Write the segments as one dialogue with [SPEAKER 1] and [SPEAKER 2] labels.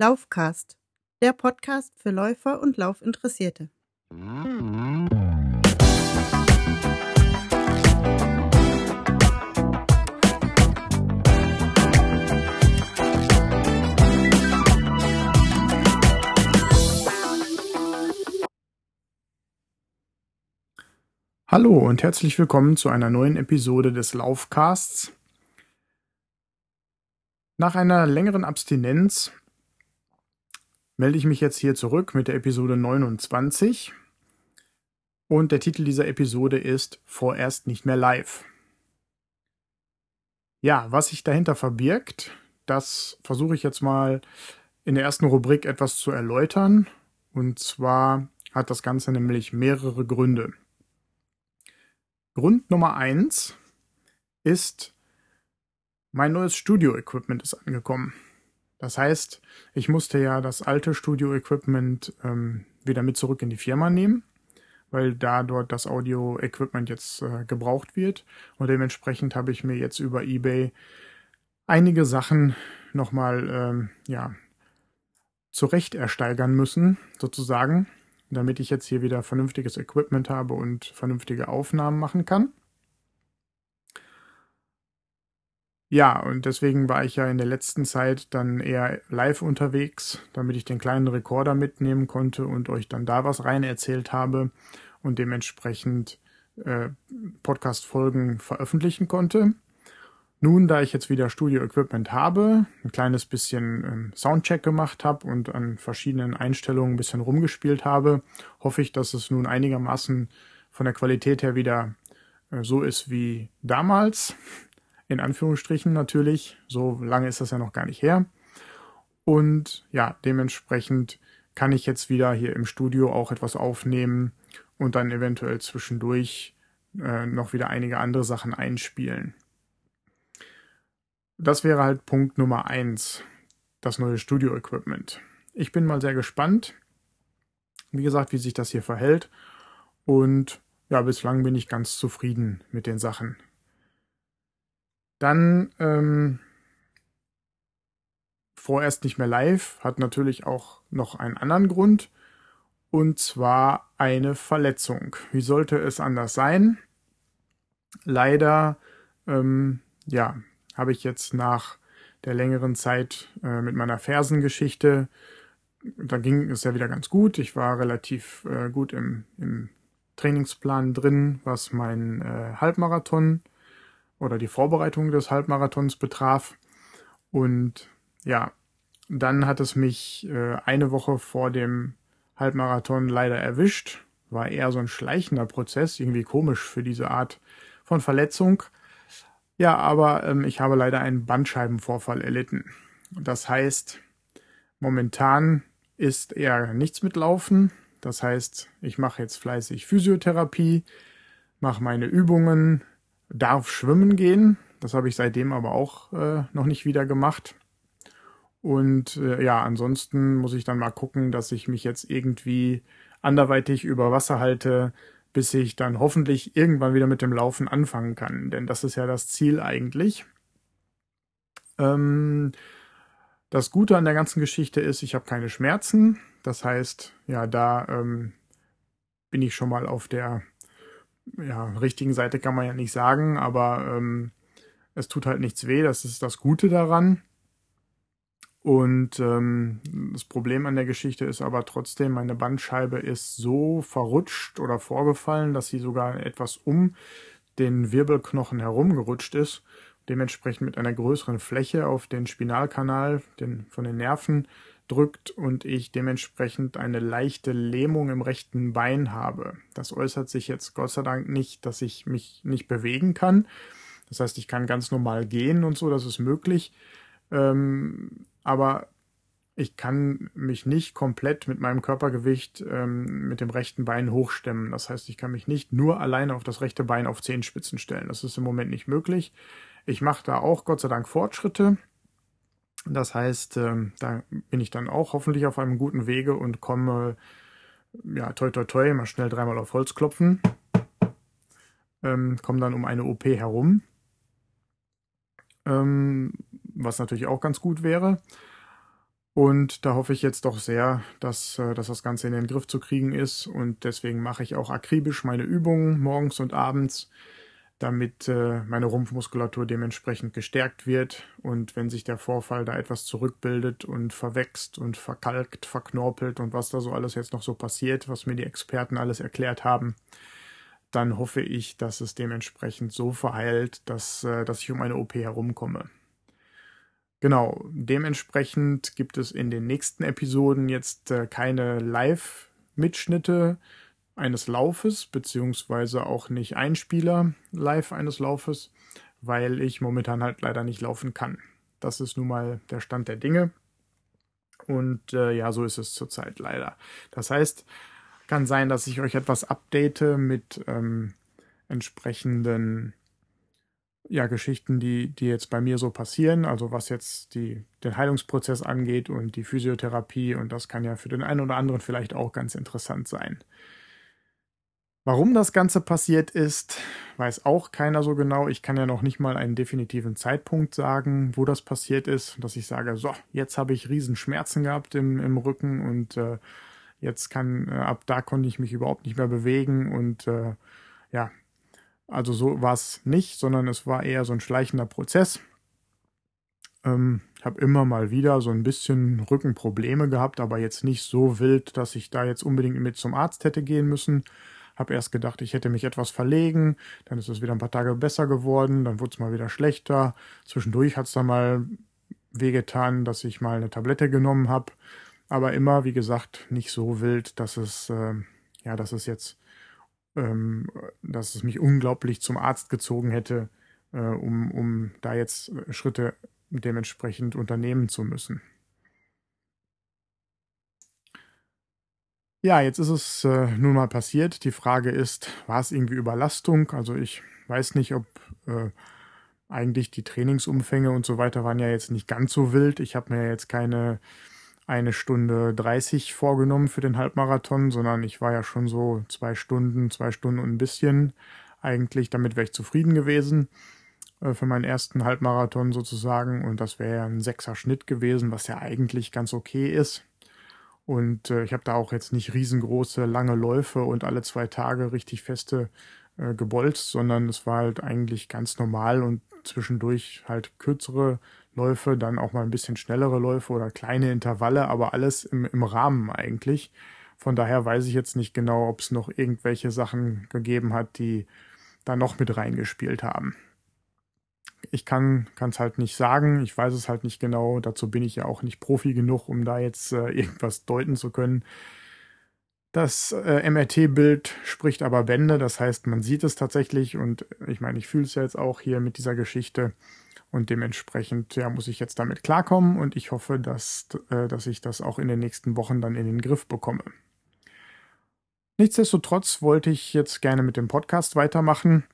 [SPEAKER 1] Laufcast, der Podcast für Läufer und Laufinteressierte.
[SPEAKER 2] Hallo und herzlich willkommen zu einer neuen Episode des Laufcasts. Nach einer längeren Abstinenz melde ich mich jetzt hier zurück mit der Episode 29. Und der Titel dieser Episode ist Vorerst nicht mehr live. Ja, was sich dahinter verbirgt, das versuche ich jetzt mal in der ersten Rubrik etwas zu erläutern. Und zwar hat das Ganze nämlich mehrere Gründe. Grund Nummer eins ist, mein neues Studio-Equipment ist angekommen. Das heißt, ich musste ja das alte Studio-Equipment ähm, wieder mit zurück in die Firma nehmen, weil da dort das Audio-Equipment jetzt äh, gebraucht wird. Und dementsprechend habe ich mir jetzt über eBay einige Sachen nochmal ähm, ja, zurecht ersteigern müssen, sozusagen damit ich jetzt hier wieder vernünftiges Equipment habe und vernünftige Aufnahmen machen kann. Ja, und deswegen war ich ja in der letzten Zeit dann eher live unterwegs, damit ich den kleinen Rekorder mitnehmen konnte und euch dann da was rein erzählt habe und dementsprechend äh, Podcast-Folgen veröffentlichen konnte. Nun, da ich jetzt wieder Studio-Equipment habe, ein kleines bisschen ähm, Soundcheck gemacht habe und an verschiedenen Einstellungen ein bisschen rumgespielt habe, hoffe ich, dass es nun einigermaßen von der Qualität her wieder äh, so ist wie damals. In Anführungsstrichen natürlich. So lange ist das ja noch gar nicht her. Und ja, dementsprechend kann ich jetzt wieder hier im Studio auch etwas aufnehmen und dann eventuell zwischendurch äh, noch wieder einige andere Sachen einspielen das wäre halt Punkt Nummer eins, das neue Studio-Equipment. Ich bin mal sehr gespannt, wie gesagt, wie sich das hier verhält. Und ja, bislang bin ich ganz zufrieden mit den Sachen. Dann ähm, vorerst nicht mehr live, hat natürlich auch noch einen anderen Grund. Und zwar eine Verletzung. Wie sollte es anders sein? Leider, ähm, ja, habe ich jetzt nach der längeren Zeit äh, mit meiner Fersengeschichte, da ging es ja wieder ganz gut. Ich war relativ äh, gut im, im Trainingsplan drin, was mein äh, Halbmarathon oder die Vorbereitung des Halbmarathons betraf. Und ja, dann hat es mich äh, eine Woche vor dem Halbmarathon leider erwischt. War eher so ein schleichender Prozess, irgendwie komisch für diese Art von Verletzung. Ja, aber ähm, ich habe leider einen Bandscheibenvorfall erlitten. Das heißt, momentan ist eher nichts mit Laufen. Das heißt, ich mache jetzt fleißig Physiotherapie, mache meine Übungen, darf schwimmen gehen. Das habe ich seitdem aber auch äh, noch nicht wieder gemacht. Und äh, ja, ansonsten muss ich dann mal gucken, dass ich mich jetzt irgendwie anderweitig über Wasser halte, bis ich dann hoffentlich irgendwann wieder mit dem Laufen anfangen kann. Denn das ist ja das Ziel eigentlich. Ähm, das Gute an der ganzen Geschichte ist, ich habe keine Schmerzen. Das heißt, ja, da ähm, bin ich schon mal auf der ja, richtigen Seite, kann man ja nicht sagen, aber ähm, es tut halt nichts weh. Das ist das Gute daran. Und ähm, das Problem an der Geschichte ist aber trotzdem, meine Bandscheibe ist so verrutscht oder vorgefallen, dass sie sogar etwas um den Wirbelknochen herumgerutscht ist, dementsprechend mit einer größeren Fläche auf den Spinalkanal den, von den Nerven drückt und ich dementsprechend eine leichte Lähmung im rechten Bein habe. Das äußert sich jetzt Gott sei Dank nicht, dass ich mich nicht bewegen kann. Das heißt, ich kann ganz normal gehen und so, das ist möglich. Ähm, aber ich kann mich nicht komplett mit meinem Körpergewicht ähm, mit dem rechten Bein hochstemmen. Das heißt, ich kann mich nicht nur alleine auf das rechte Bein auf Zehenspitzen stellen. Das ist im Moment nicht möglich. Ich mache da auch Gott sei Dank Fortschritte. Das heißt, ähm, da bin ich dann auch hoffentlich auf einem guten Wege und komme, ja, toi toi toi, mal schnell dreimal auf Holz klopfen. Ähm, komme dann um eine OP herum. Ähm, was natürlich auch ganz gut wäre. Und da hoffe ich jetzt doch sehr, dass, äh, dass das Ganze in den Griff zu kriegen ist. Und deswegen mache ich auch akribisch meine Übungen morgens und abends, damit äh, meine Rumpfmuskulatur dementsprechend gestärkt wird. Und wenn sich der Vorfall da etwas zurückbildet und verwächst und verkalkt, verknorpelt und was da so alles jetzt noch so passiert, was mir die Experten alles erklärt haben, dann hoffe ich, dass es dementsprechend so verheilt, dass, äh, dass ich um eine OP herumkomme. Genau, dementsprechend gibt es in den nächsten Episoden jetzt äh, keine Live-Mitschnitte eines Laufes, beziehungsweise auch nicht Einspieler live eines Laufes, weil ich momentan halt leider nicht laufen kann. Das ist nun mal der Stand der Dinge. Und äh, ja, so ist es zurzeit leider. Das heißt, kann sein, dass ich euch etwas update mit ähm, entsprechenden ja, Geschichten, die, die jetzt bei mir so passieren, also was jetzt die, den Heilungsprozess angeht und die Physiotherapie und das kann ja für den einen oder anderen vielleicht auch ganz interessant sein. Warum das Ganze passiert ist, weiß auch keiner so genau. Ich kann ja noch nicht mal einen definitiven Zeitpunkt sagen, wo das passiert ist, dass ich sage, so, jetzt habe ich Riesenschmerzen gehabt im, im Rücken und äh, jetzt kann, äh, ab da konnte ich mich überhaupt nicht mehr bewegen und äh, ja, also so war es nicht, sondern es war eher so ein schleichender Prozess. Ähm, ich habe immer mal wieder so ein bisschen Rückenprobleme gehabt, aber jetzt nicht so wild, dass ich da jetzt unbedingt mit zum Arzt hätte gehen müssen. Habe erst gedacht, ich hätte mich etwas verlegen, dann ist es wieder ein paar Tage besser geworden, dann wurde es mal wieder schlechter. Zwischendurch hat es dann mal wehgetan, dass ich mal eine Tablette genommen habe, aber immer, wie gesagt, nicht so wild, dass es äh, ja, dass es jetzt ähm, dass es mich unglaublich zum Arzt gezogen hätte, äh, um, um da jetzt Schritte dementsprechend unternehmen zu müssen. Ja, jetzt ist es äh, nun mal passiert. Die Frage ist, war es irgendwie Überlastung? Also ich weiß nicht, ob äh, eigentlich die Trainingsumfänge und so weiter waren ja jetzt nicht ganz so wild. Ich habe mir jetzt keine eine Stunde 30 vorgenommen für den Halbmarathon, sondern ich war ja schon so zwei Stunden, zwei Stunden und ein bisschen. Eigentlich, damit wäre ich zufrieden gewesen äh, für meinen ersten Halbmarathon sozusagen. Und das wäre ja ein sechser Schnitt gewesen, was ja eigentlich ganz okay ist. Und äh, ich habe da auch jetzt nicht riesengroße, lange Läufe und alle zwei Tage richtig feste äh, gebolzt, sondern es war halt eigentlich ganz normal und zwischendurch halt kürzere Läufe, dann auch mal ein bisschen schnellere Läufe oder kleine Intervalle, aber alles im, im Rahmen eigentlich. Von daher weiß ich jetzt nicht genau, ob es noch irgendwelche Sachen gegeben hat, die da noch mit reingespielt haben. Ich kann es halt nicht sagen, ich weiß es halt nicht genau, dazu bin ich ja auch nicht Profi genug, um da jetzt äh, irgendwas deuten zu können. Das äh, MRT-Bild spricht aber Bände, das heißt, man sieht es tatsächlich und ich meine, ich fühle es ja jetzt auch hier mit dieser Geschichte und dementsprechend ja, muss ich jetzt damit klarkommen und ich hoffe, dass, äh, dass ich das auch in den nächsten Wochen dann in den Griff bekomme. Nichtsdestotrotz wollte ich jetzt gerne mit dem Podcast weitermachen.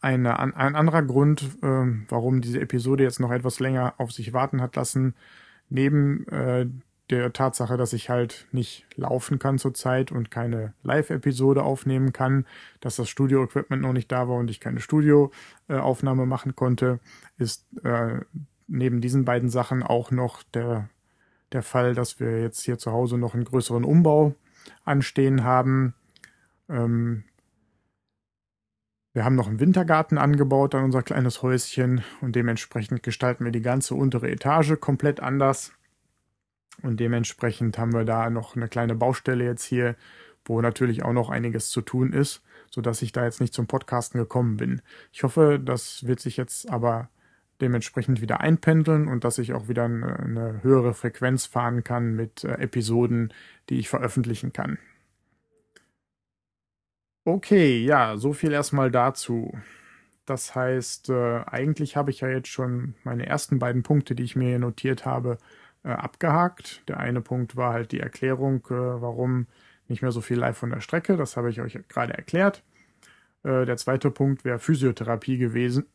[SPEAKER 2] Eine, ein anderer Grund, äh, warum diese Episode jetzt noch etwas länger auf sich warten hat lassen, neben äh, der Tatsache, dass ich halt nicht laufen kann zurzeit und keine Live-Episode aufnehmen kann, dass das Studio-Equipment noch nicht da war und ich keine Studioaufnahme machen konnte, ist äh, neben diesen beiden Sachen auch noch der, der Fall, dass wir jetzt hier zu Hause noch einen größeren Umbau anstehen haben. Ähm, wir haben noch einen Wintergarten angebaut an unser kleines Häuschen und dementsprechend gestalten wir die ganze untere Etage komplett anders. Und dementsprechend haben wir da noch eine kleine Baustelle jetzt hier, wo natürlich auch noch einiges zu tun ist, sodass ich da jetzt nicht zum Podcasten gekommen bin. Ich hoffe, das wird sich jetzt aber dementsprechend wieder einpendeln und dass ich auch wieder eine, höhere Frequenz fahren kann mit äh, Episoden, die ich veröffentlichen kann. Okay, ja, so viel erstmal dazu. Das heißt, äh, eigentlich habe ich ja jetzt schon meine ersten beiden Punkte, die ich mir notiert habe, äh, abgehakt. Der eine Punkt war halt die Erklärung, äh, warum nicht mehr so viel live von der Strecke. Das habe ich euch gerade erklärt. Äh, der zweite Punkt wäre Physiotherapie gewesen.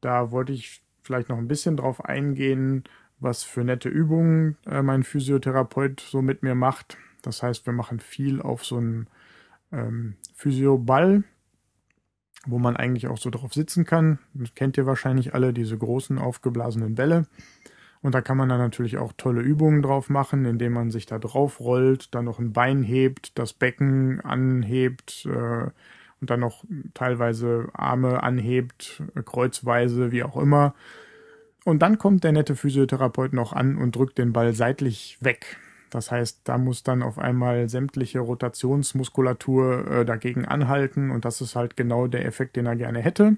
[SPEAKER 2] Da wollte ich vielleicht noch ein bisschen drauf eingehen, was für nette Übungen äh, mein Physiotherapeut so mit mir macht. Das heißt, wir machen viel auf so einem ähm, Physioball, wo man eigentlich auch so drauf sitzen kann. Das kennt ihr wahrscheinlich alle, diese großen aufgeblasenen Bälle. Und da kann man dann natürlich auch tolle Übungen drauf machen, indem man sich da drauf rollt, dann noch ein Bein hebt, das Becken anhebt äh, und dann noch teilweise Arme anhebt, kreuzweise, wie auch immer. Und dann kommt der nette Physiotherapeut noch an und drückt den Ball seitlich weg. Das heißt, da muss dann auf einmal sämtliche Rotationsmuskulatur äh, dagegen anhalten und das ist halt genau der Effekt, den er gerne hätte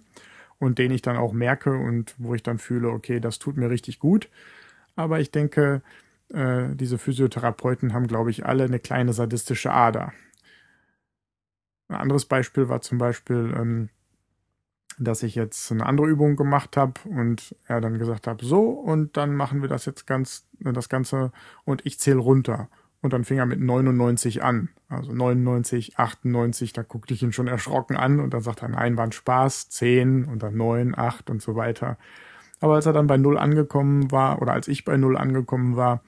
[SPEAKER 2] und den ich dann auch merke und wo ich dann fühle, okay, das tut mir richtig gut. Aber ich denke, äh, diese Physiotherapeuten haben, glaube ich, alle eine kleine sadistische Ader. Ein anderes Beispiel war zum Beispiel, ähm, dass ich jetzt eine andere Übung gemacht habe und er dann gesagt hat, so, und dann machen wir das jetzt ganz, das Ganze und ich zähle runter. Und dann fing er mit 99 an. Also 99, 98, da guckte ich ihn schon erschrocken an und dann sagt er, nein, war ein Spaß, 10 und dann 9, 8 und so weiter. Aber als er dann bei 0 angekommen war, oder als ich bei 0 angekommen war,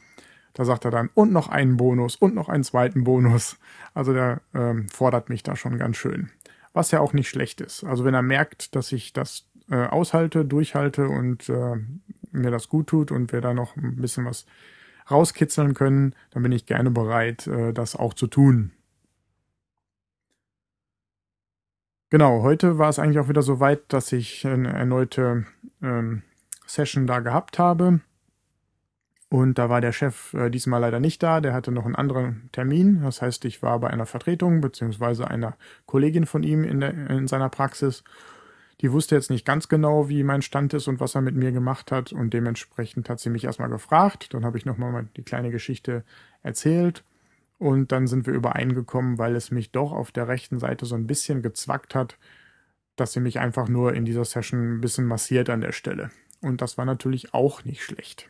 [SPEAKER 2] da sagt er dann, und noch einen Bonus und noch einen zweiten Bonus. Also der ähm, fordert mich da schon ganz schön was ja auch nicht schlecht ist. Also wenn er merkt, dass ich das äh, aushalte, durchhalte und äh, mir das gut tut und wir da noch ein bisschen was rauskitzeln können, dann bin ich gerne bereit, äh, das auch zu tun. Genau, heute war es eigentlich auch wieder so weit, dass ich eine erneute ähm, Session da gehabt habe. Und da war der Chef äh, diesmal leider nicht da, der hatte noch einen anderen Termin. Das heißt, ich war bei einer Vertretung beziehungsweise einer Kollegin von ihm in, der, in seiner Praxis. Die wusste jetzt nicht ganz genau, wie mein Stand ist und was er mit mir gemacht hat. Und dementsprechend hat sie mich erstmal gefragt. Dann habe ich nochmal die kleine Geschichte erzählt. Und dann sind wir übereingekommen, weil es mich doch auf der rechten Seite so ein bisschen gezwackt hat, dass sie mich einfach nur in dieser Session ein bisschen massiert an der Stelle. Und das war natürlich auch nicht schlecht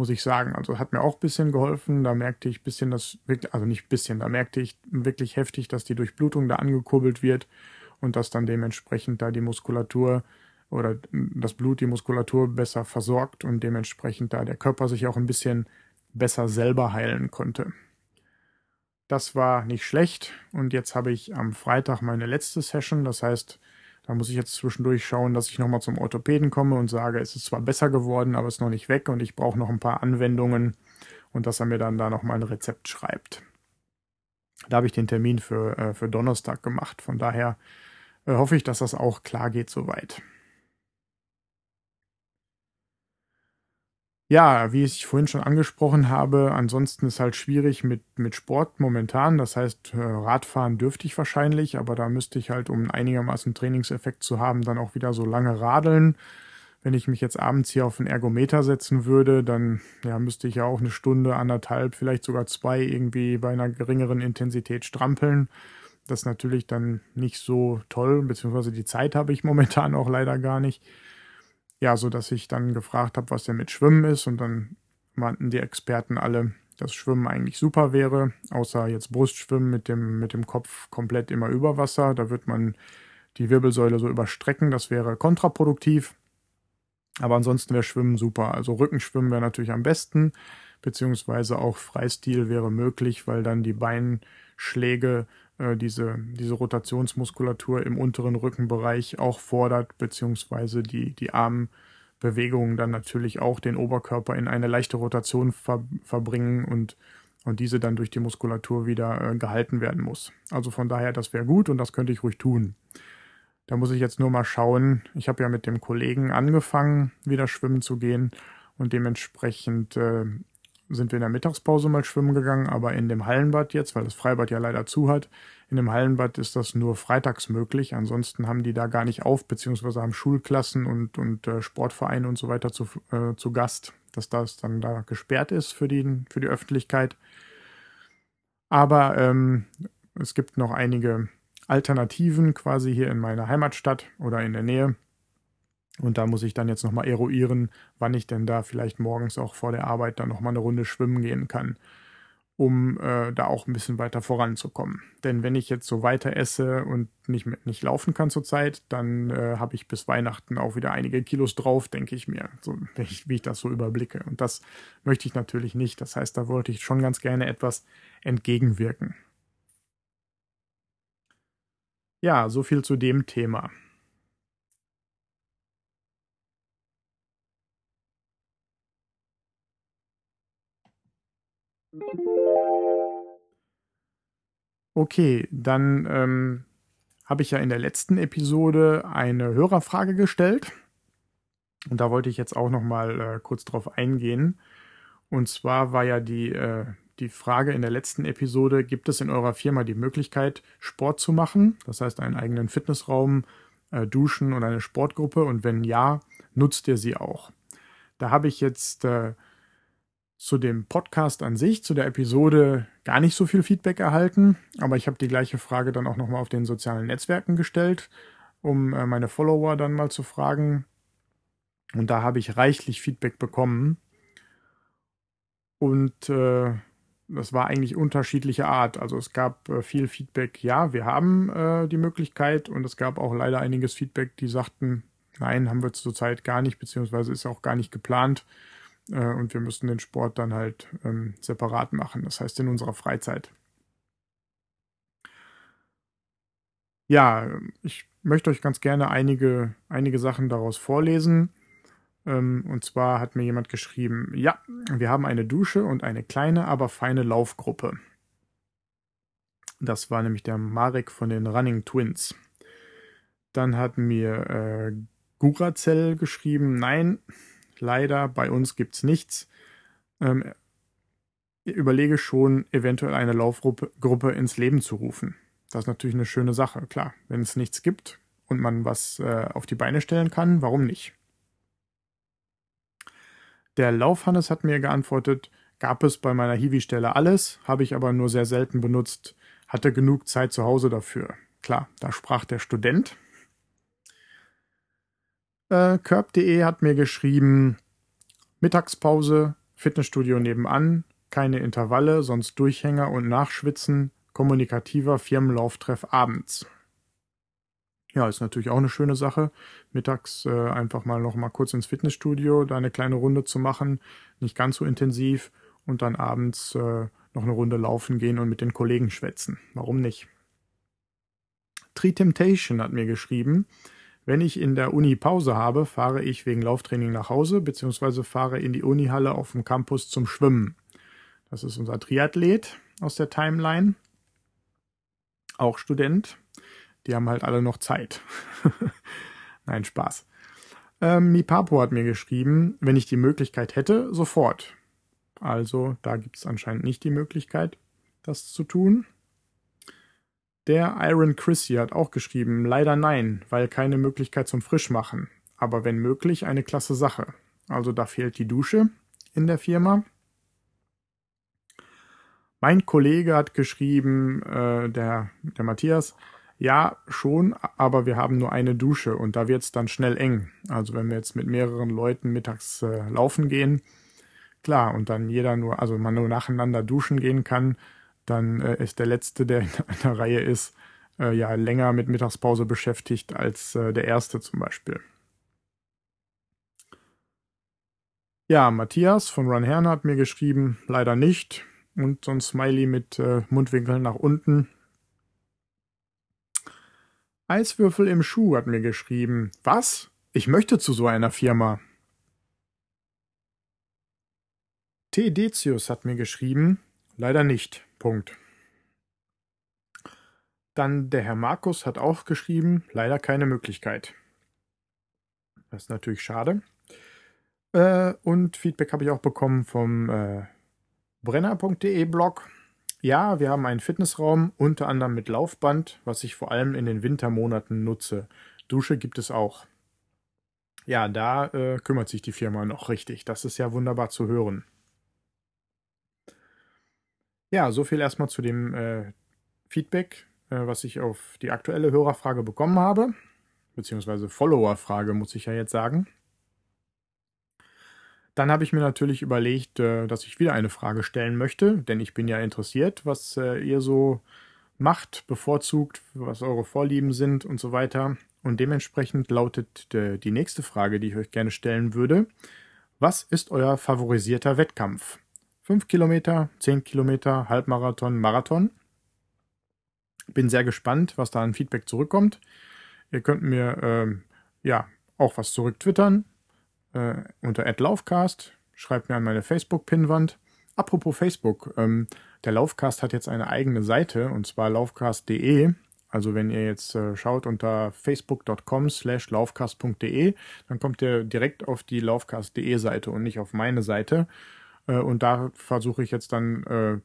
[SPEAKER 2] muss ich sagen. Also hat mir auch ein bisschen geholfen. Da merkte ich ein bisschen das, also nicht ein bisschen, da merkte ich wirklich heftig, dass die Durchblutung da angekurbelt wird und dass dann dementsprechend da die Muskulatur oder das Blut die Muskulatur besser versorgt und dementsprechend da der Körper sich auch ein bisschen besser selber heilen konnte. Das war nicht schlecht und jetzt habe ich am Freitag meine letzte Session, das heißt, da muss ich jetzt zwischendurch schauen, dass ich nochmal zum Orthopäden komme und sage, es ist zwar besser geworden, aber es ist noch nicht weg und ich brauche noch ein paar Anwendungen und dass er mir dann da nochmal ein Rezept schreibt. Da habe ich den Termin für, äh, für Donnerstag gemacht. Von daher äh, hoffe ich, dass das auch klar geht soweit. Ja, wie ich vorhin schon angesprochen habe, ansonsten ist halt schwierig mit, mit Sport momentan. Das heißt, äh, Radfahren dürfte ich wahrscheinlich, aber da müsste ich halt, um einigermaßen Trainingseffekt zu haben, dann auch wieder so lange radeln. Wenn ich mich jetzt abends hier auf den Ergometer setzen würde, dann ja, müsste ich ja auch eine Stunde, anderthalb, vielleicht sogar zwei irgendwie bei einer geringeren Intensität strampeln. Das ist natürlich dann nicht so toll, beziehungsweise die Zeit habe ich momentan auch leider gar nicht ja, so dass ich dann gefragt habe, was denn mit Schwimmen ist und dann meinten die Experten alle, dass Schwimmen eigentlich super wäre, außer jetzt Brustschwimmen mit dem, mit dem Kopf komplett immer über Wasser. Da wird man die Wirbelsäule so überstrecken, das wäre kontraproduktiv. Aber ansonsten wäre Schwimmen super. Also Rückenschwimmen wäre natürlich am besten, beziehungsweise auch Freistil wäre möglich, weil dann die Beinschläge äh, diese, diese Rotationsmuskulatur im unteren Rückenbereich auch fordert, beziehungsweise die, die Armbewegungen dann natürlich auch den Oberkörper in eine leichte Rotation ver, verbringen und, und diese dann durch die Muskulatur wieder äh, gehalten werden muss. Also von daher, das wäre gut und das könnte ich ruhig tun. Da muss ich jetzt nur mal schauen. Ich habe ja mit dem Kollegen angefangen, wieder schwimmen zu gehen und dementsprechend äh, sind wir in der Mittagspause mal schwimmen gegangen, aber in dem Hallenbad jetzt, weil das Freibad ja leider zu hat, in dem Hallenbad ist das nur freitags möglich. Ansonsten haben die da gar nicht auf, beziehungsweise haben Schulklassen und, und äh, Sportvereine und so weiter zu, äh, zu Gast, dass das dann da gesperrt ist für die, für die Öffentlichkeit. Aber ähm, es gibt noch einige Alternativen quasi hier in meiner Heimatstadt oder in der Nähe. Und da muss ich dann jetzt nochmal eruieren, wann ich denn da vielleicht morgens auch vor der Arbeit dann nochmal eine Runde schwimmen gehen kann, um äh, da auch ein bisschen weiter voranzukommen. Denn wenn ich jetzt so weiter esse und nicht, nicht laufen kann zurzeit, dann äh, habe ich bis Weihnachten auch wieder einige Kilos drauf, denke ich mir, so, wie, ich, wie ich das so überblicke. Und das möchte ich natürlich nicht. Das heißt, da wollte ich schon ganz gerne etwas entgegenwirken. Ja, so viel zu dem Thema. Okay, dann ähm, habe ich ja in der letzten Episode eine Hörerfrage gestellt. Und da wollte ich jetzt auch noch mal äh, kurz drauf eingehen. Und zwar war ja die, äh, die Frage in der letzten Episode, gibt es in eurer Firma die Möglichkeit, Sport zu machen? Das heißt, einen eigenen Fitnessraum, äh, Duschen und eine Sportgruppe? Und wenn ja, nutzt ihr sie auch? Da habe ich jetzt äh, zu dem Podcast an sich, zu der Episode gar nicht so viel Feedback erhalten, aber ich habe die gleiche Frage dann auch nochmal auf den sozialen Netzwerken gestellt, um äh, meine Follower dann mal zu fragen. Und da habe ich reichlich Feedback bekommen. Und äh, das war eigentlich unterschiedliche Art. Also es gab äh, viel Feedback, ja, wir haben äh, die Möglichkeit und es gab auch leider einiges Feedback, die sagten, nein, haben wir zurzeit gar nicht, beziehungsweise ist auch gar nicht geplant. Äh, und wir müssten den Sport dann halt ähm, separat machen, das heißt in unserer Freizeit. Ja, ich möchte euch ganz gerne einige, einige Sachen daraus vorlesen. Ähm, und zwar hat mir jemand geschrieben, ja, wir haben eine Dusche und eine kleine, aber feine Laufgruppe. Das war nämlich der Marek von den Running Twins. Dann hat mir äh, Guracell geschrieben, nein, leider, bei uns gibt es nichts. Ähm, überlege schon, eventuell eine Laufgruppe ins Leben zu rufen. Das ist natürlich eine schöne Sache, klar. Wenn es nichts gibt und man was äh, auf die Beine stellen kann, warum nicht? Der Laufhannes hat mir geantwortet, gab es bei meiner Hiwi-Stelle alles, habe ich aber nur sehr selten benutzt, hatte genug Zeit zu Hause dafür. Klar, da sprach der Student. Äh, Curb.de hat mir geschrieben, Mittagspause, Fitnessstudio nebenan, keine Intervalle, sonst Durchhänger und Nachschwitzen, kommunikativer Firmenlauftreff abends. Ja, ist natürlich auch eine schöne Sache. Mittags äh, einfach mal noch mal kurz ins Fitnessstudio, da eine kleine Runde zu machen, nicht ganz so intensiv und dann abends äh, noch eine Runde laufen gehen und mit den Kollegen schwätzen. Warum nicht? Tree Temptation hat mir geschrieben, wenn ich in der Uni Pause habe, fahre ich wegen Lauftraining nach Hause bzw. fahre in die Unihalle auf dem Campus zum Schwimmen. Das ist unser Triathlet aus der Timeline. Auch Student. Die haben halt alle noch Zeit. Nein, Spaß. Ähm, Mipapo hat mir geschrieben, wenn ich die Möglichkeit hätte, sofort. Also da gibt es anscheinend nicht die Möglichkeit, das zu tun. Der Iron Chrissy hat auch geschrieben, leider nein, weil keine Möglichkeit zum Frischmachen. Aber wenn möglich, eine klasse Sache. Also da fehlt die Dusche in der Firma. Mein Kollege hat geschrieben, äh, der, der Matthias, ja, schon, aber wir haben nur eine Dusche und da wird es dann schnell eng. Also wenn wir jetzt mit mehreren Leuten mittags äh, laufen gehen, klar, und dann jeder nur, also man nur nacheinander duschen gehen kann, dann äh, ist der Letzte, der in einer Reihe ist, äh, ja länger mit Mittagspause beschäftigt als äh, der Erste zum Beispiel. Ja, Matthias von Run Herne hat mir geschrieben, leider nicht. Und so ein Smiley mit äh, Mundwinkeln nach unten. Eiswürfel im Schuh hat mir geschrieben, was? Ich möchte zu so einer Firma. T. Decius hat mir geschrieben, leider nicht. Punkt. Dann der Herr Markus hat auch geschrieben, leider keine Möglichkeit. Das ist natürlich schade. Äh, und Feedback habe ich auch bekommen vom äh, brenner.de Blog. Ja, wir haben einen Fitnessraum, unter anderem mit Laufband, was ich vor allem in den Wintermonaten nutze. Dusche gibt es auch. Ja, da äh, kümmert sich die Firma noch richtig. Das ist ja wunderbar zu hören. Ja, so viel erstmal zu dem äh, Feedback, äh, was ich auf die aktuelle Hörerfrage bekommen habe. Beziehungsweise Followerfrage, muss ich ja jetzt sagen. Dann habe ich mir natürlich überlegt, äh, dass ich wieder eine Frage stellen möchte, denn ich bin ja interessiert, was äh, ihr so macht, bevorzugt, was eure Vorlieben sind und so weiter. Und dementsprechend lautet äh, die nächste Frage, die ich euch gerne stellen würde. Was ist euer favorisierter Wettkampf? 5 Kilometer, 10 Kilometer, Halbmarathon, Marathon. Bin sehr gespannt, was da an Feedback zurückkommt. Ihr könnt mir ähm, ja auch was zurück twittern äh, unter @laufcast. Schreibt mir an meine Facebook-Pinwand. apropos Facebook, ähm, der Laufcast hat jetzt eine eigene Seite und zwar laufcast.de. Also wenn ihr jetzt äh, schaut unter facebook.com slash laufcast.de, dann kommt ihr direkt auf die laufcast.de Seite und nicht auf meine Seite. Äh, und da versuche ich jetzt dann äh,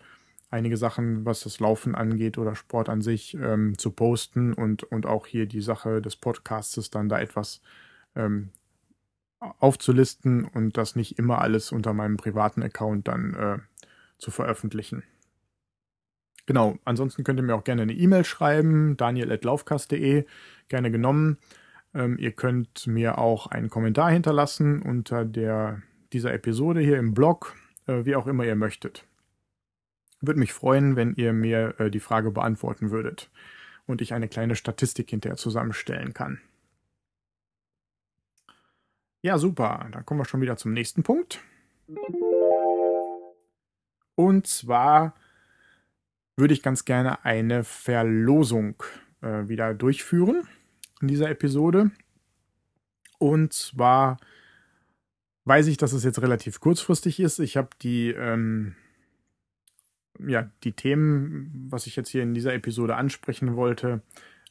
[SPEAKER 2] einige Sachen, was das Laufen angeht oder Sport an sich, ähm, zu posten und, und auch hier die Sache des Podcasts dann da etwas ähm, aufzulisten und das nicht immer alles unter meinem privaten Account dann äh, zu veröffentlichen. Genau, ansonsten könnt ihr mir auch gerne eine E-Mail schreiben, daniel.laufkast.de, gerne genommen. Ähm, ihr könnt mir auch einen Kommentar hinterlassen unter der, dieser Episode hier im Blog, wie auch immer ihr möchtet. Würde mich freuen, wenn ihr mir äh, die Frage beantworten würdet und ich eine kleine Statistik hinterher zusammenstellen kann. Ja, super. Dann kommen wir schon wieder zum nächsten Punkt. Und zwar würde ich ganz gerne eine Verlosung äh, wieder durchführen in dieser Episode. Und zwar weiß ich, dass es jetzt relativ kurzfristig ist. Ich habe die, ähm, ja, die Themen, was ich jetzt hier in dieser Episode ansprechen wollte,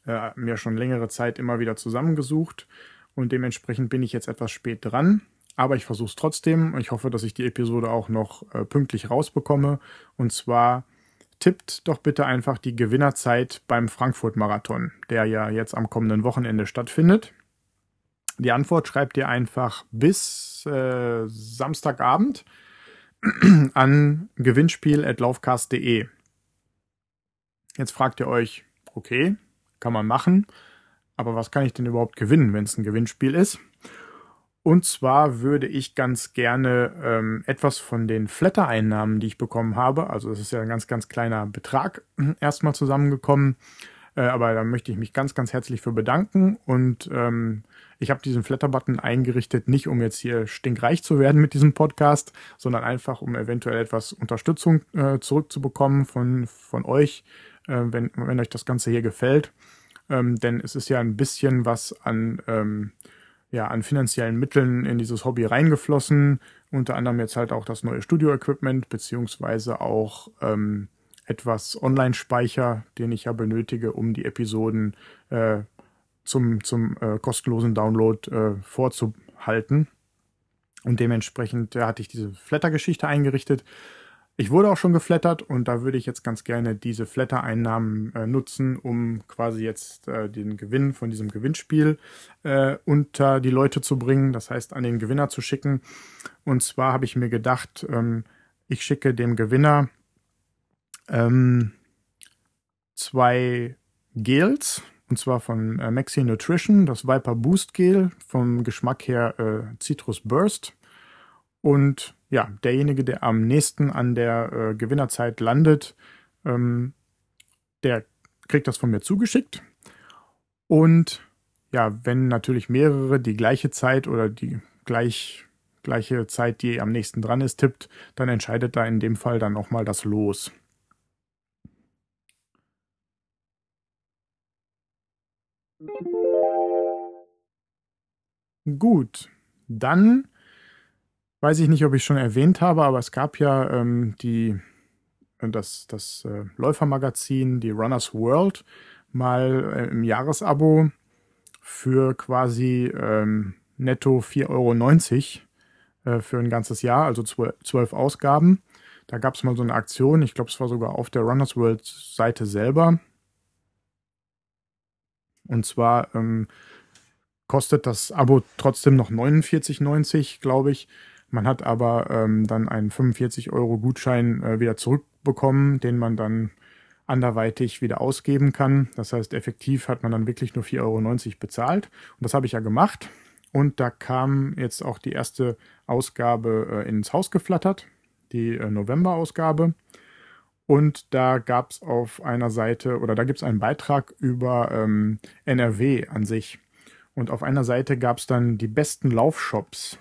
[SPEAKER 2] äh, mir schon längere Zeit immer wieder zusammengesucht und dementsprechend bin ich jetzt etwas spät dran. Aber ich versuche es trotzdem. Ich hoffe, dass ich die Episode auch noch äh, pünktlich rausbekomme. Und zwar tippt doch bitte einfach die Gewinnerzeit beim Frankfurt-Marathon, der ja jetzt am kommenden Wochenende stattfindet. Die Antwort schreibt ihr einfach bis äh, Samstagabend an gewinnspiel.laufcast.de. Jetzt fragt ihr euch, okay, kann man machen. Aber was kann ich denn überhaupt gewinnen, wenn es ein Gewinnspiel ist? Und zwar würde ich ganz gerne ähm, etwas von den Flatter-Einnahmen, die ich bekommen habe, also es ist ja ein ganz, ganz kleiner Betrag erstmal zusammengekommen, äh, aber da möchte ich mich ganz, ganz herzlich für bedanken. Und ähm, ich habe diesen Flatter-Button eingerichtet, nicht um jetzt hier stinkreich zu werden mit diesem Podcast, sondern einfach, um eventuell etwas Unterstützung äh, zurückzubekommen von, von euch, äh, wenn, wenn euch das Ganze hier gefällt ähm, denn es ist ja ein bisschen was an, ähm, ja, an finanziellen Mitteln in dieses Hobby reingeflossen. Unter anderem jetzt halt auch das neue Studio-Equipment, beziehungsweise auch ähm, etwas Online-Speicher, den ich ja benötige, um die Episoden äh, zum, zum äh, kostenlosen Download äh, vorzuhalten. Und dementsprechend ja, hatte ich diese Flatter-Geschichte eingerichtet. Ich wurde auch schon geflattert und da würde ich jetzt ganz gerne diese Flatter-Einnahmen äh, nutzen, um quasi jetzt äh, den Gewinn von diesem Gewinnspiel äh, unter die Leute zu bringen, das heißt an den Gewinner zu schicken. Und zwar habe ich mir gedacht, ähm, ich schicke dem Gewinner ähm, zwei Gels, und zwar von äh, Maxi Nutrition, das Viper Boost Gel, vom Geschmack her äh, Citrus Burst und ja, derjenige, der am nächsten an der äh, Gewinnerzeit landet, ähm, der kriegt das von mir zugeschickt. Und ja, wenn natürlich mehrere die gleiche Zeit oder die gleich, gleiche Zeit, die am nächsten dran ist, tippt, dann entscheidet da in dem Fall dann nochmal das Los. Gut, dann weiß ich nicht, ob ich schon erwähnt habe, aber es gab ja ähm, die, äh, das, das äh, Läufermagazin, die Runners World, mal äh, im Jahresabo für quasi ähm, netto 4,90 Euro äh, für ein ganzes Jahr, also zwölf Ausgaben. Da gab es mal so eine Aktion, ich glaube, es war sogar auf der Runners World Seite selber. Und zwar ähm, kostet das Abo trotzdem noch 49,90, glaube ich. Man hat aber ähm, dann einen 45 Euro Gutschein äh, wieder zurückbekommen, den man dann anderweitig wieder ausgeben kann. Das heißt, effektiv hat man dann wirklich nur 4,90 Euro bezahlt. Und das habe ich ja gemacht. Und da kam jetzt auch die erste Ausgabe äh, ins Haus geflattert, die äh, November-Ausgabe. Und da gab es auf einer Seite oder da gibt es einen Beitrag über ähm, NRW an sich. Und auf einer Seite gab es dann die besten Laufshops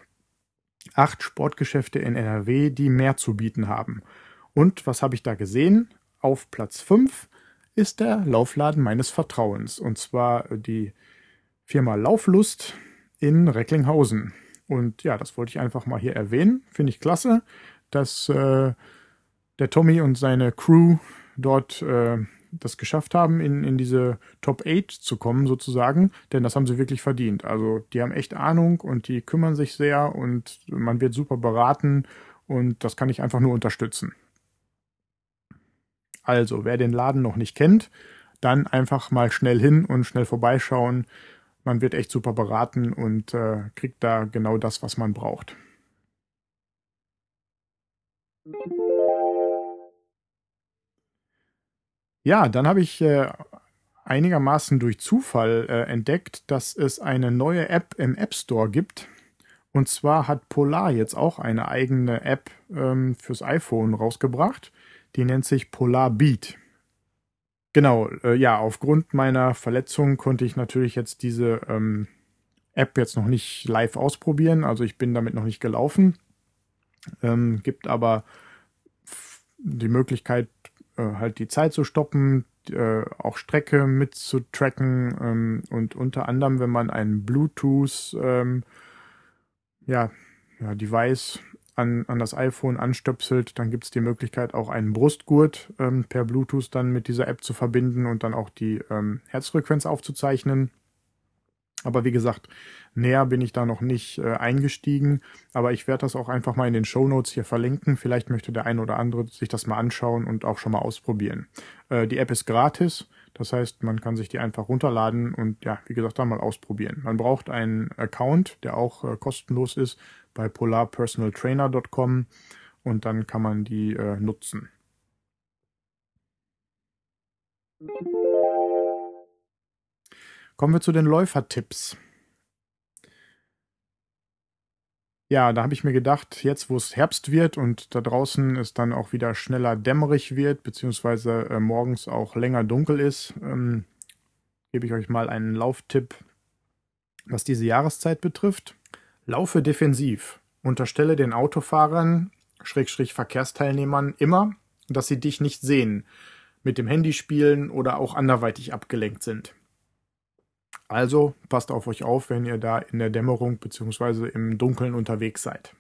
[SPEAKER 2] acht Sportgeschäfte in NRW, die mehr zu bieten haben. Und was habe ich da gesehen? Auf Platz 5 ist der Laufladen meines Vertrauens. Und zwar die Firma Lauflust in Recklinghausen. Und ja, das wollte ich einfach mal hier erwähnen. Finde ich klasse, dass äh, der Tommy und seine Crew dort äh, das geschafft haben, in, in diese Top 8 zu kommen, sozusagen, denn das haben sie wirklich verdient. Also die haben echt Ahnung und die kümmern sich sehr und man wird super beraten und das kann ich einfach nur unterstützen. Also, wer den Laden noch nicht kennt, dann einfach mal schnell hin und schnell vorbeischauen. Man wird echt super beraten und äh, kriegt da genau das, was man braucht. Ja, dann habe ich äh, einigermaßen durch Zufall äh, entdeckt, dass es eine neue App im App Store gibt. Und zwar hat Polar jetzt auch eine eigene App ähm, fürs iPhone rausgebracht. Die nennt sich Polar Beat. Genau, äh, ja, aufgrund meiner Verletzung konnte ich natürlich jetzt diese ähm, App jetzt noch nicht live ausprobieren. Also ich bin damit noch nicht gelaufen. Ähm, gibt aber die Möglichkeit, halt die Zeit zu stoppen, äh, auch Strecke mitzutracken ähm, und unter anderem, wenn man ein Bluetooth ähm, ja, ja, Device an, an das iPhone anstöpselt, dann gibt es die Möglichkeit, auch einen Brustgurt ähm, per Bluetooth dann mit dieser App zu verbinden und dann auch die ähm, Herzfrequenz aufzuzeichnen. Aber wie gesagt, näher bin ich da noch nicht äh, eingestiegen. Aber ich werde das auch einfach mal in den Show Notes hier verlinken. Vielleicht möchte der eine oder andere sich das mal anschauen und auch schon mal ausprobieren. Äh, die App ist gratis. Das heißt, man kann sich die einfach runterladen und ja, wie gesagt, da mal ausprobieren. Man braucht einen Account, der auch äh, kostenlos ist bei polarpersonaltrainer.com und dann kann man die äh, nutzen. Kommen wir zu den Läufertipps. Ja, da habe ich mir gedacht, jetzt wo es Herbst wird und da draußen es dann auch wieder schneller dämmerig wird, beziehungsweise äh, morgens auch länger dunkel ist, ähm, gebe ich euch mal einen Lauftipp, was diese Jahreszeit betrifft. Laufe defensiv. Unterstelle den Autofahrern, Schrägstrich Verkehrsteilnehmern immer, dass sie dich nicht sehen, mit dem Handy spielen oder auch anderweitig abgelenkt sind. Also passt auf euch auf, wenn ihr da in der Dämmerung bzw. im Dunkeln unterwegs seid.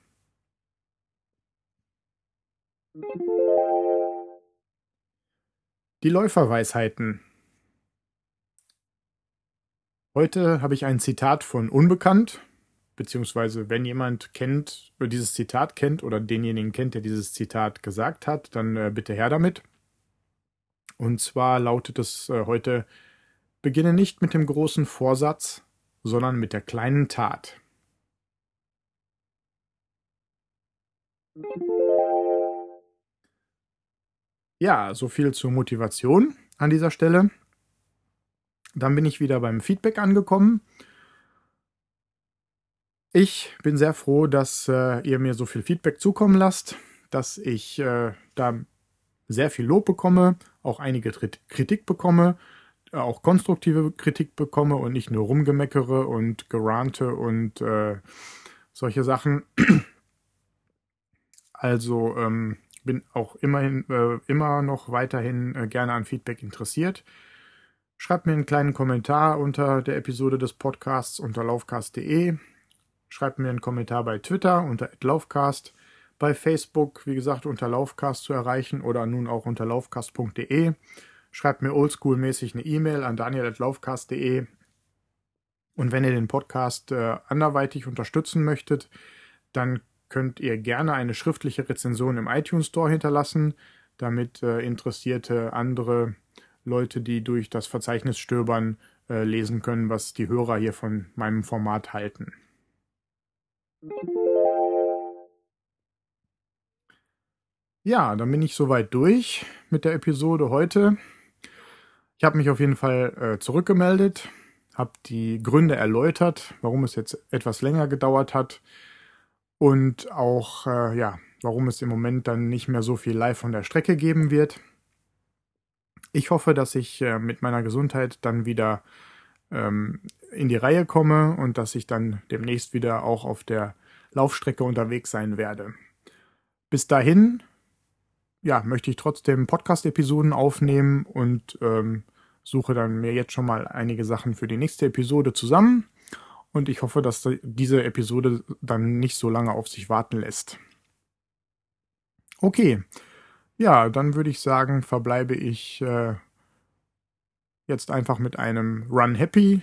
[SPEAKER 2] Die Läuferweisheiten. Heute habe ich ein Zitat von Unbekannt, beziehungsweise wenn jemand kennt, dieses Zitat kennt oder denjenigen kennt, der dieses Zitat gesagt hat, dann äh, bitte her damit. Und zwar lautet es äh, heute, Beginne nicht mit dem großen Vorsatz, sondern mit der kleinen Tat. Ja, so viel zur Motivation an dieser Stelle. Dann bin ich wieder beim Feedback angekommen. Ich bin sehr froh, dass äh, ihr mir so viel Feedback zukommen lasst, dass ich äh, da sehr viel Lob bekomme, auch einige Kritik bekomme auch konstruktive Kritik bekomme und nicht nur rumgemeckere und gerante und äh, solche Sachen. Also ähm, bin auch immerhin äh, immer noch weiterhin äh, gerne an Feedback interessiert. Schreibt mir einen kleinen Kommentar unter der Episode des Podcasts unter laufcast.de. Schreibt mir einen Kommentar bei Twitter unter laufcast. Bei Facebook, wie gesagt, unter laufcast zu erreichen oder nun auch unter laufcast.de. Schreibt mir oldschool-mäßig eine E-Mail an daniel.laufcast.de. Und wenn ihr den Podcast äh, anderweitig unterstützen möchtet, dann könnt ihr gerne eine schriftliche Rezension im iTunes Store hinterlassen, damit äh, interessierte andere Leute, die durch das Verzeichnis stöbern, äh, lesen können, was die Hörer hier von meinem Format halten. Ja, dann bin ich soweit durch mit der Episode heute. Ich habe mich auf jeden Fall äh, zurückgemeldet, habe die Gründe erläutert, warum es jetzt etwas länger gedauert hat und auch, äh, ja, warum es im Moment dann nicht mehr so viel live von der Strecke geben wird. Ich hoffe, dass ich äh, mit meiner Gesundheit dann wieder ähm, in die Reihe komme und dass ich dann demnächst wieder auch auf der Laufstrecke unterwegs sein werde. Bis dahin, ja, möchte ich trotzdem Podcast-Episoden aufnehmen und ähm, suche dann mir jetzt schon mal einige Sachen für die nächste Episode zusammen und ich hoffe, dass diese Episode dann nicht so lange auf sich warten lässt. Okay, Ja, dann würde ich sagen, verbleibe ich äh, jetzt einfach mit einem Run Happy.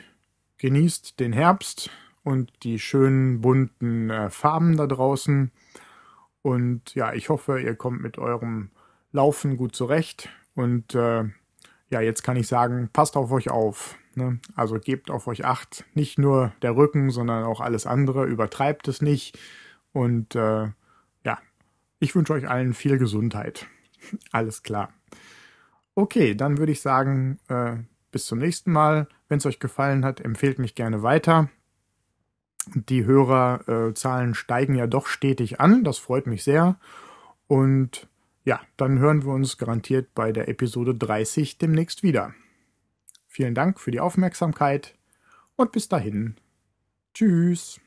[SPEAKER 2] Genießt den Herbst und die schönen bunten äh, Farben da draußen. Und ja, ich hoffe, ihr kommt mit eurem Laufen gut zurecht. Und äh, ja, jetzt kann ich sagen, passt auf euch auf. Ne? Also gebt auf euch acht. Nicht nur der Rücken, sondern auch alles andere. Übertreibt es nicht. Und äh, ja, ich wünsche euch allen viel Gesundheit. Alles klar. Okay, dann würde ich sagen, äh, bis zum nächsten Mal. Wenn es euch gefallen hat, empfehlt mich gerne weiter. Die Hörerzahlen steigen ja doch stetig an. Das freut mich sehr. Und ja, dann hören wir uns garantiert bei der Episode 30 demnächst wieder. Vielen Dank für die Aufmerksamkeit und bis dahin. Tschüss.